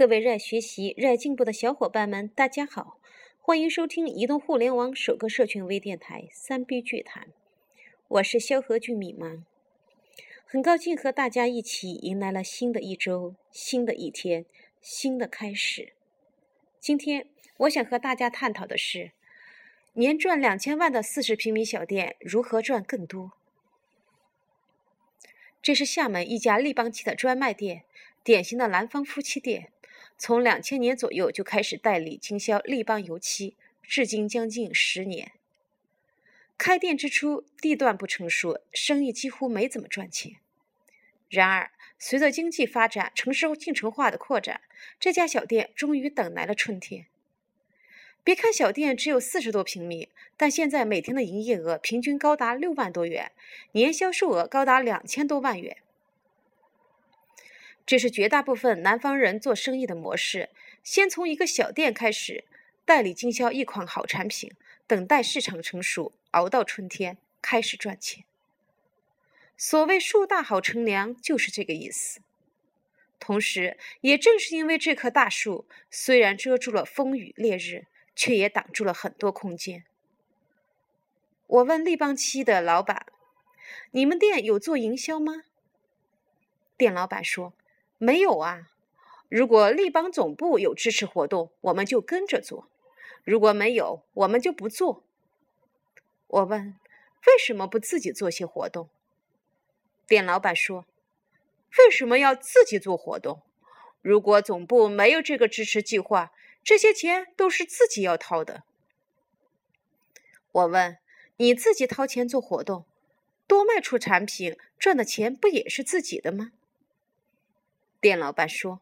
各位热爱学习、热爱进步的小伙伴们，大家好！欢迎收听移动互联网首个社群微电台《三 B 剧谈》，我是萧何俊米妈。很高兴和大家一起迎来了新的一周、新的一天、新的开始。今天我想和大家探讨的是：年赚两千万的四十平米小店如何赚更多？这是厦门一家立邦漆的专卖店，典型的南方夫妻店。从两千年左右就开始代理经销立邦油漆，至今将近十年。开店之初地段不成熟，生意几乎没怎么赚钱。然而，随着经济发展、城市进程化的扩展，这家小店终于等来了春天。别看小店只有四十多平米，但现在每天的营业额平均高达六万多元，年销售额高达两千多万元。这是绝大部分南方人做生意的模式：先从一个小店开始，代理经销一款好产品，等待市场成熟，熬到春天开始赚钱。所谓树大好乘凉，就是这个意思。同时，也正是因为这棵大树，虽然遮住了风雨烈日，却也挡住了很多空间。我问立邦漆的老板：“你们店有做营销吗？”店老板说。没有啊！如果立邦总部有支持活动，我们就跟着做；如果没有，我们就不做。我问：为什么不自己做些活动？店老板说：为什么要自己做活动？如果总部没有这个支持计划，这些钱都是自己要掏的。我问：你自己掏钱做活动，多卖出产品赚的钱不也是自己的吗？店老板说：“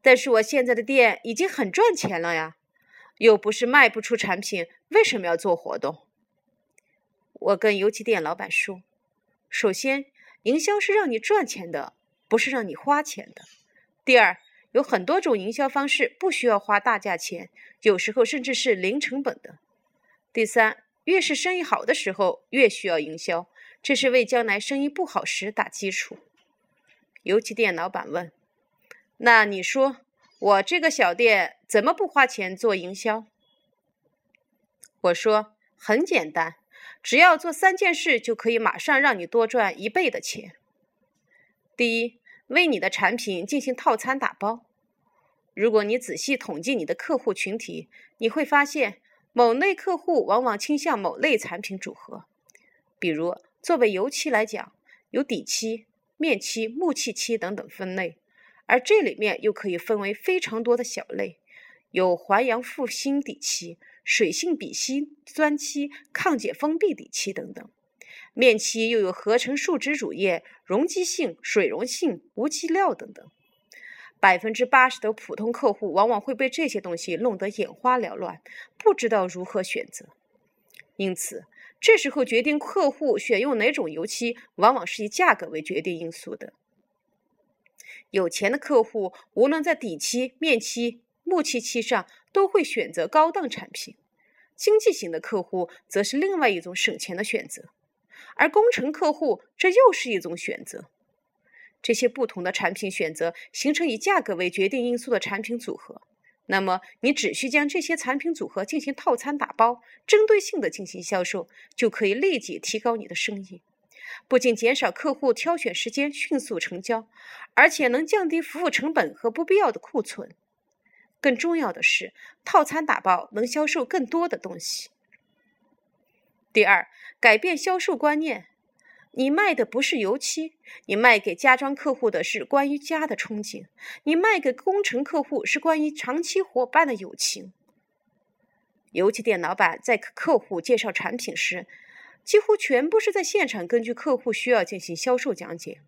但是我现在的店已经很赚钱了呀，又不是卖不出产品，为什么要做活动？”我跟油漆店老板说：“首先，营销是让你赚钱的，不是让你花钱的。第二，有很多种营销方式不需要花大价钱，有时候甚至是零成本的。第三，越是生意好的时候，越需要营销，这是为将来生意不好时打基础。”油漆店老板问。那你说我这个小店怎么不花钱做营销？我说很简单，只要做三件事就可以马上让你多赚一倍的钱。第一，为你的产品进行套餐打包。如果你仔细统计你的客户群体，你会发现某类客户往往倾向某类产品组合。比如，作为油漆来讲，有底漆、面漆、木器漆等等分类。而这里面又可以分为非常多的小类，有环氧复锌底漆、水性比锌酸漆、抗解封闭底漆等等。面漆又有合成树脂乳液、溶剂性、水溶性、无机料等等。百分之八十的普通客户往往会被这些东西弄得眼花缭乱，不知道如何选择。因此，这时候决定客户选用哪种油漆，往往是以价格为决定因素的。有钱的客户，无论在底漆、面漆、木漆漆上，都会选择高档产品；经济型的客户，则是另外一种省钱的选择；而工程客户，这又是一种选择。这些不同的产品选择，形成以价格为决定因素的产品组合。那么，你只需将这些产品组合进行套餐打包，针对性的进行销售，就可以立即提高你的生意。不仅减少客户挑选时间，迅速成交，而且能降低服务成本和不必要的库存。更重要的是，套餐打包能销售更多的东西。第二，改变销售观念，你卖的不是油漆，你卖给家装客户的是关于家的憧憬；你卖给工程客户是关于长期伙伴的友情。油漆店老板在客户介绍产品时。几乎全部是在现场根据客户需要进行销售讲解，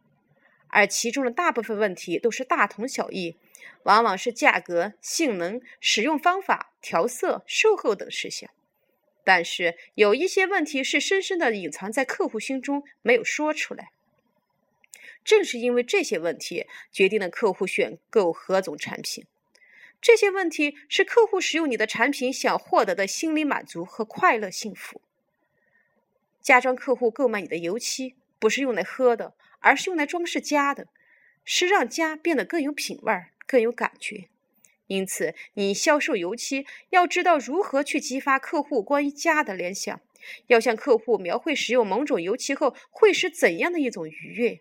而其中的大部分问题都是大同小异，往往是价格、性能、使用方法、调色、售后等事项。但是有一些问题是深深的隐藏在客户心中没有说出来。正是因为这些问题，决定了客户选购何种产品。这些问题是客户使用你的产品想获得的心理满足和快乐幸福。家装客户购买你的油漆，不是用来喝的，而是用来装饰家的，是让家变得更有品味儿、更有感觉。因此，你销售油漆要知道如何去激发客户关于家的联想，要向客户描绘使用某种油漆后会是怎样的一种愉悦。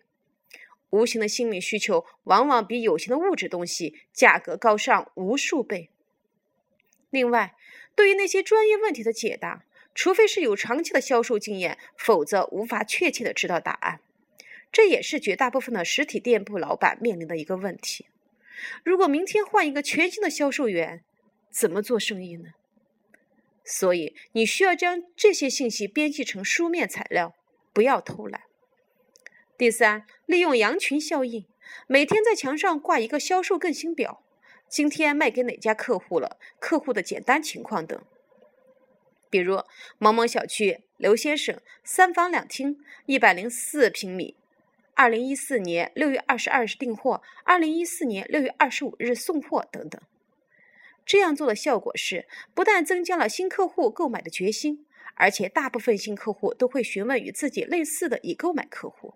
无形的心理需求往往比有形的物质东西价格高上无数倍。另外，对于那些专业问题的解答，除非是有长期的销售经验，否则无法确切的知道答案。这也是绝大部分的实体店铺老板面临的一个问题。如果明天换一个全新的销售员，怎么做生意呢？所以你需要将这些信息编辑成书面材料，不要偷懒。第三，利用羊群效应，每天在墙上挂一个销售更新表，今天卖给哪家客户了，客户的简单情况等。比如某某小区刘先生三房两厅，一百零四平米。二零一四年六月二十二日订货，二零一四年六月二十五日送货等等。这样做的效果是，不但增加了新客户购买的决心，而且大部分新客户都会询问与自己类似的已购买客户。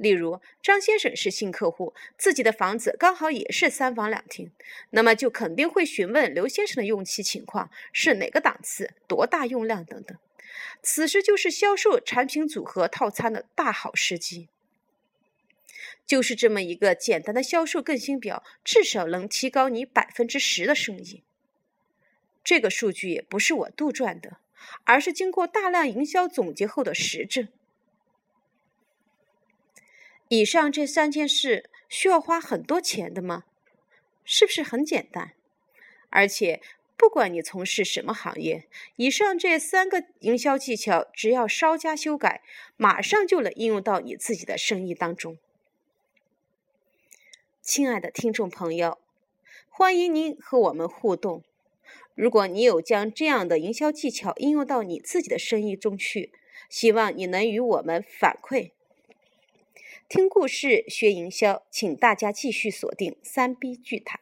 例如，张先生是新客户，自己的房子刚好也是三房两厅，那么就肯定会询问刘先生的用漆情况是哪个档次、多大用量等等。此时就是销售产品组合套餐的大好时机。就是这么一个简单的销售更新表，至少能提高你百分之十的生意。这个数据不是我杜撰的，而是经过大量营销总结后的实证。以上这三件事需要花很多钱的吗？是不是很简单？而且不管你从事什么行业，以上这三个营销技巧，只要稍加修改，马上就能应用到你自己的生意当中。亲爱的听众朋友，欢迎您和我们互动。如果你有将这样的营销技巧应用到你自己的生意中去，希望你能与我们反馈。听故事学营销，请大家继续锁定三 B 剧谈。